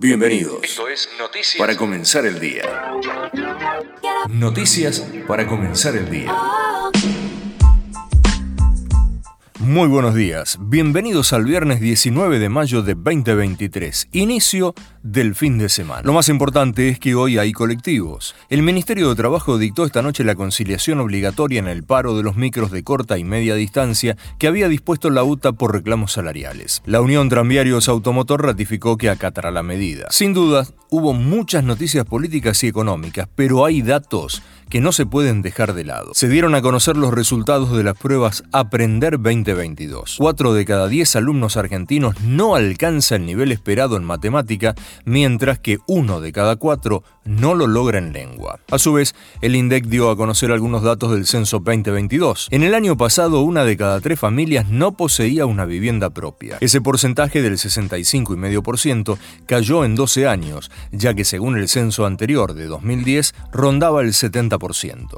Bienvenidos. Esto es Noticias para comenzar el día. Noticias para comenzar el día. Muy buenos días, bienvenidos al viernes 19 de mayo de 2023, inicio del fin de semana. Lo más importante es que hoy hay colectivos. El Ministerio de Trabajo dictó esta noche la conciliación obligatoria en el paro de los micros de corta y media distancia que había dispuesto la UTA por reclamos salariales. La Unión Tranviarios Automotor ratificó que acatará la medida. Sin duda, hubo muchas noticias políticas y económicas, pero hay datos que no se pueden dejar de lado. Se dieron a conocer los resultados de las pruebas Aprender 2022. Cuatro de cada diez alumnos argentinos no alcanza el nivel esperado en matemática, mientras que uno de cada cuatro no lo logra en lengua. A su vez, el INDEC dio a conocer algunos datos del censo 2022. En el año pasado, una de cada tres familias no poseía una vivienda propia. Ese porcentaje del 65,5% cayó en 12 años, ya que según el censo anterior de 2010 rondaba el 70%.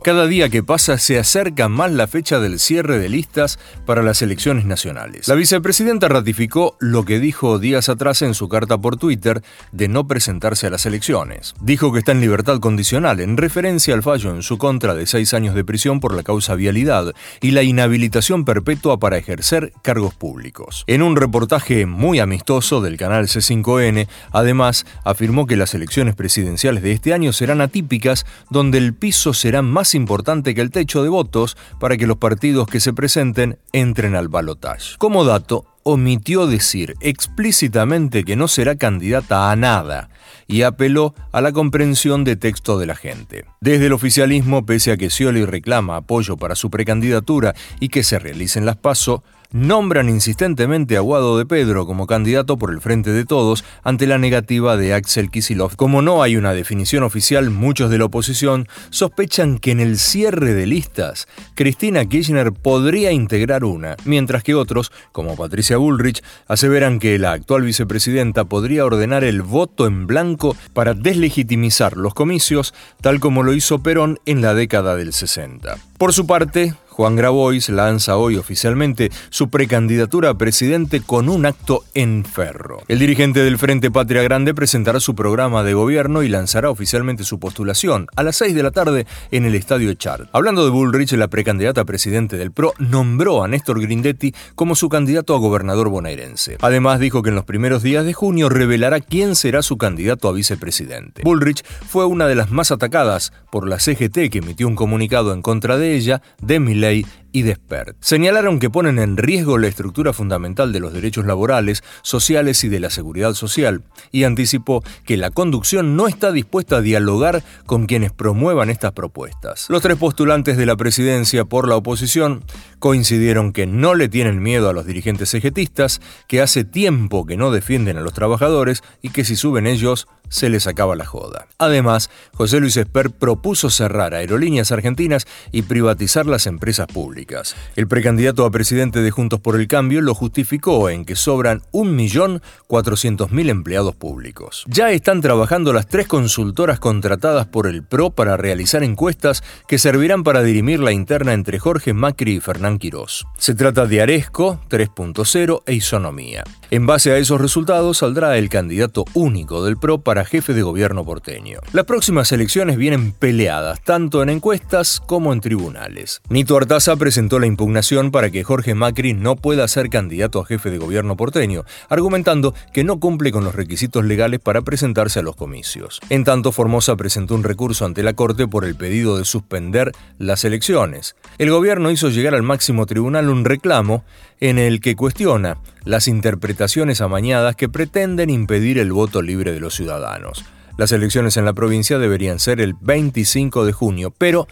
Cada día que pasa se acerca más la fecha del cierre de listas para las elecciones nacionales. La vicepresidenta ratificó lo que dijo días atrás en su carta por Twitter de no presentarse a las elecciones. Dijo que está en libertad condicional en referencia al fallo en su contra de seis años de prisión por la causa vialidad y la inhabilitación perpetua para ejercer cargos públicos. En un reportaje muy amistoso del canal C5N, además afirmó que las elecciones presidenciales de este año serán atípicas donde el piso será más importante que el techo de votos para que los partidos que se presenten entren al balotaje. Como dato, omitió decir explícitamente que no será candidata a nada y apeló a la comprensión de texto de la gente. Desde el oficialismo, pese a que Scioli reclama apoyo para su precandidatura y que se realicen las pasos, nombran insistentemente a Guado de Pedro como candidato por el Frente de Todos ante la negativa de Axel Kisilov. Como no hay una definición oficial, muchos de la oposición sospechan que en el cierre de listas, Cristina Kirchner podría integrar una, mientras que otros, como Patricia Bullrich, aseveran que la actual vicepresidenta podría ordenar el voto en blanco para deslegitimizar los comicios, tal como lo hizo Perón en la década del 60. Por su parte, Juan Grabois lanza hoy oficialmente su precandidatura a presidente con un acto en ferro. El dirigente del Frente Patria Grande presentará su programa de gobierno y lanzará oficialmente su postulación a las 6 de la tarde en el Estadio Echar. Hablando de Bullrich, la precandidata a presidente del PRO nombró a Néstor Grindetti como su candidato a gobernador bonaerense. Además dijo que en los primeros días de junio revelará quién será su candidato a vicepresidente. Bullrich fue una de las más atacadas por la CGT que emitió un comunicado en contra de ella, de Milei y Despert. Señalaron que ponen en riesgo la estructura fundamental de los derechos laborales, sociales y de la seguridad social, y anticipó que la conducción no está dispuesta a dialogar con quienes promuevan estas propuestas. Los tres postulantes de la presidencia por la oposición coincidieron que no le tienen miedo a los dirigentes ejetistas, que hace tiempo que no defienden a los trabajadores y que si suben ellos se les acaba la joda. Además, José Luis Esper propuso cerrar aerolíneas argentinas y privatizar las empresas públicas. El precandidato a presidente de Juntos por el Cambio lo justificó en que sobran 1.400.000 empleados públicos. Ya están trabajando las tres consultoras contratadas por el PRO para realizar encuestas que servirán para dirimir la interna entre Jorge Macri y Fernán Quirós. Se trata de Aresco 3.0 e Isonomía. En base a esos resultados saldrá el candidato único del PRO para jefe de gobierno porteño. Las próximas elecciones vienen peleadas, tanto en encuestas como en tribunales. Nito Artaza presentó la impugnación para que Jorge Macri no pueda ser candidato a jefe de gobierno porteño, argumentando que no cumple con los requisitos legales para presentarse a los comicios. En tanto, Formosa presentó un recurso ante la Corte por el pedido de suspender las elecciones. El gobierno hizo llegar al máximo tribunal un reclamo en el que cuestiona las interpretaciones amañadas que pretenden impedir el voto libre de los ciudadanos. Las elecciones en la provincia deberían ser el 25 de junio, pero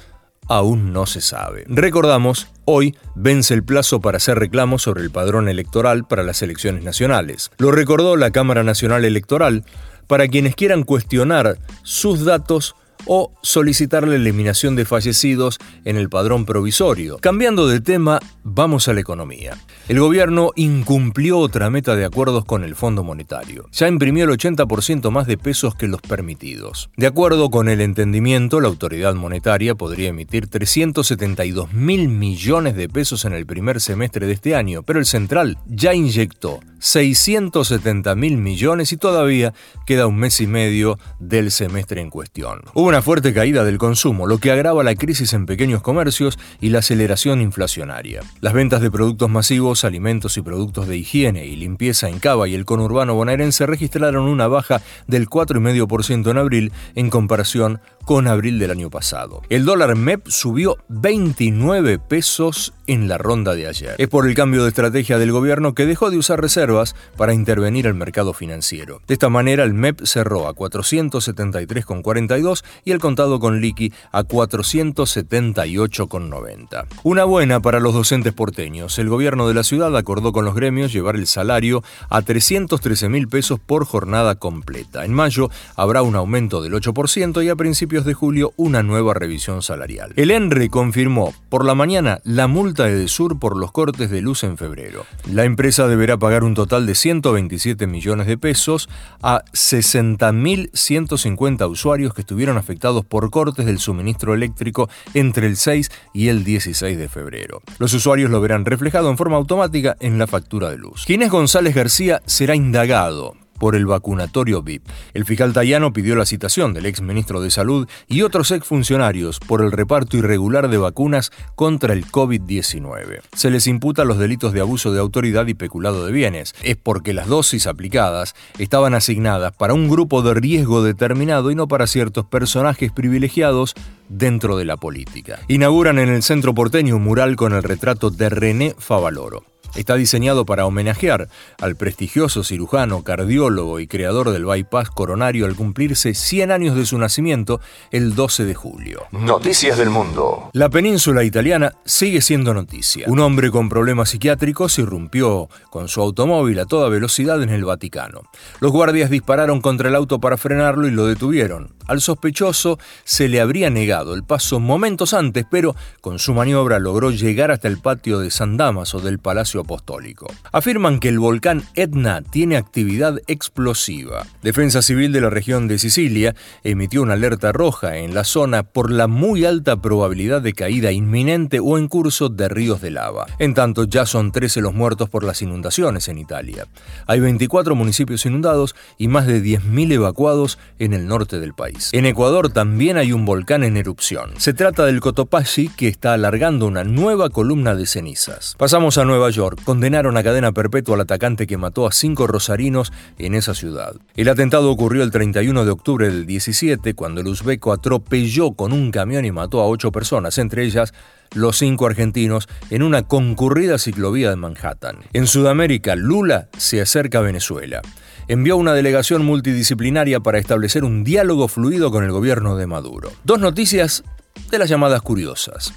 aún no se sabe. Recordamos, hoy vence el plazo para hacer reclamos sobre el padrón electoral para las elecciones nacionales. Lo recordó la Cámara Nacional Electoral para quienes quieran cuestionar sus datos o solicitar la eliminación de fallecidos en el padrón provisorio. Cambiando de tema, vamos a la economía. El gobierno incumplió otra meta de acuerdos con el Fondo Monetario. Ya imprimió el 80% más de pesos que los permitidos. De acuerdo con el entendimiento, la autoridad monetaria podría emitir 372 mil millones de pesos en el primer semestre de este año, pero el central ya inyectó 670 mil millones y todavía queda un mes y medio del semestre en cuestión. Una fuerte caída del consumo, lo que agrava la crisis en pequeños comercios y la aceleración inflacionaria. Las ventas de productos masivos, alimentos y productos de higiene y limpieza en Cava y el conurbano bonaerense registraron una baja del 4,5% en abril en comparación con abril del año pasado. El dólar MEP subió 29 pesos en la ronda de ayer. Es por el cambio de estrategia del gobierno que dejó de usar reservas para intervenir el mercado financiero. De esta manera el MEP cerró a 473,42 y el contado con liqui a 478,90. Una buena para los docentes porteños. El gobierno de la ciudad acordó con los gremios llevar el salario a 313 mil pesos por jornada completa. En mayo habrá un aumento del 8% y a principios de julio una nueva revisión salarial. El ENRE confirmó por la mañana la multa de Desur por los cortes de luz en febrero. La empresa deberá pagar un total de 127 millones de pesos a 60.150 usuarios que estuvieron afectados por cortes del suministro eléctrico entre el 6 y el 16 de febrero. Los usuarios lo verán reflejado en forma automática en la factura de luz. Ginés González García será indagado por el vacunatorio VIP. El fiscal Tayano pidió la citación del ex ministro de Salud y otros exfuncionarios por el reparto irregular de vacunas contra el COVID-19. Se les imputa los delitos de abuso de autoridad y peculado de bienes. Es porque las dosis aplicadas estaban asignadas para un grupo de riesgo determinado y no para ciertos personajes privilegiados dentro de la política. Inauguran en el centro porteño un mural con el retrato de René Favaloro. Está diseñado para homenajear al prestigioso cirujano, cardiólogo y creador del bypass coronario al cumplirse 100 años de su nacimiento el 12 de julio. Noticias del mundo. La península italiana sigue siendo noticia. Un hombre con problemas psiquiátricos irrumpió con su automóvil a toda velocidad en el Vaticano. Los guardias dispararon contra el auto para frenarlo y lo detuvieron. Al sospechoso se le habría negado el paso momentos antes, pero con su maniobra logró llegar hasta el patio de San Damaso del Palacio Apostólico. Afirman que el volcán Etna tiene actividad explosiva. Defensa Civil de la región de Sicilia emitió una alerta roja en la zona por la muy alta probabilidad de caída inminente o en curso de ríos de lava. En tanto, ya son 13 los muertos por las inundaciones en Italia. Hay 24 municipios inundados y más de 10.000 evacuados en el norte del país. En Ecuador también hay un volcán en erupción. Se trata del Cotopaxi que está alargando una nueva columna de cenizas. Pasamos a Nueva York. Condenaron a cadena perpetua al atacante que mató a cinco rosarinos en esa ciudad. El atentado ocurrió el 31 de octubre del 17 cuando el uzbeco atropelló con un camión y mató a ocho personas, entre ellas los cinco argentinos en una concurrida ciclovía de Manhattan. En Sudamérica, Lula se acerca a Venezuela envió una delegación multidisciplinaria para establecer un diálogo fluido con el gobierno de Maduro. Dos noticias de las llamadas curiosas.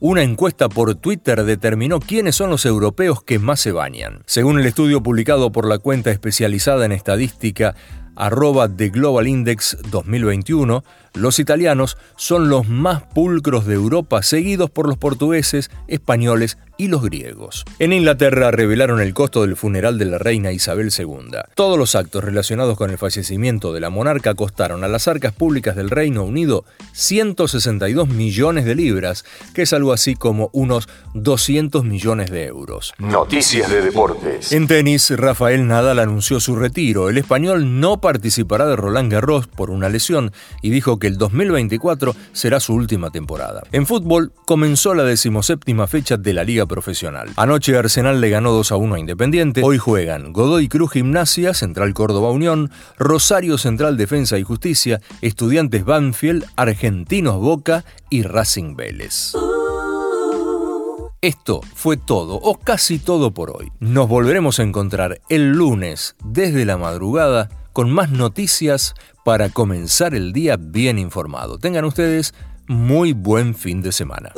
Una encuesta por Twitter determinó quiénes son los europeos que más se bañan. Según el estudio publicado por la cuenta especializada en estadística arroba de Global Index 2021, los italianos son los más pulcros de Europa, seguidos por los portugueses, españoles y los griegos. En Inglaterra revelaron el costo del funeral de la reina Isabel II. Todos los actos relacionados con el fallecimiento de la monarca costaron a las arcas públicas del Reino Unido 162 millones de libras, que es algo así como unos 200 millones de euros. Noticias de deportes. En tenis, Rafael Nadal anunció su retiro. El español no participará de Roland Garros por una lesión y dijo que el 2024 será su última temporada. En fútbol, comenzó la decimoséptima fecha de la Liga Profesional. Anoche Arsenal le ganó 2 a 1 a Independiente. Hoy juegan Godoy Cruz Gimnasia, Central Córdoba Unión, Rosario Central Defensa y Justicia, Estudiantes Banfield, Argentinos Boca y Racing Vélez. Esto fue todo, o casi todo por hoy. Nos volveremos a encontrar el lunes desde la madrugada con más noticias para comenzar el día bien informado. Tengan ustedes muy buen fin de semana.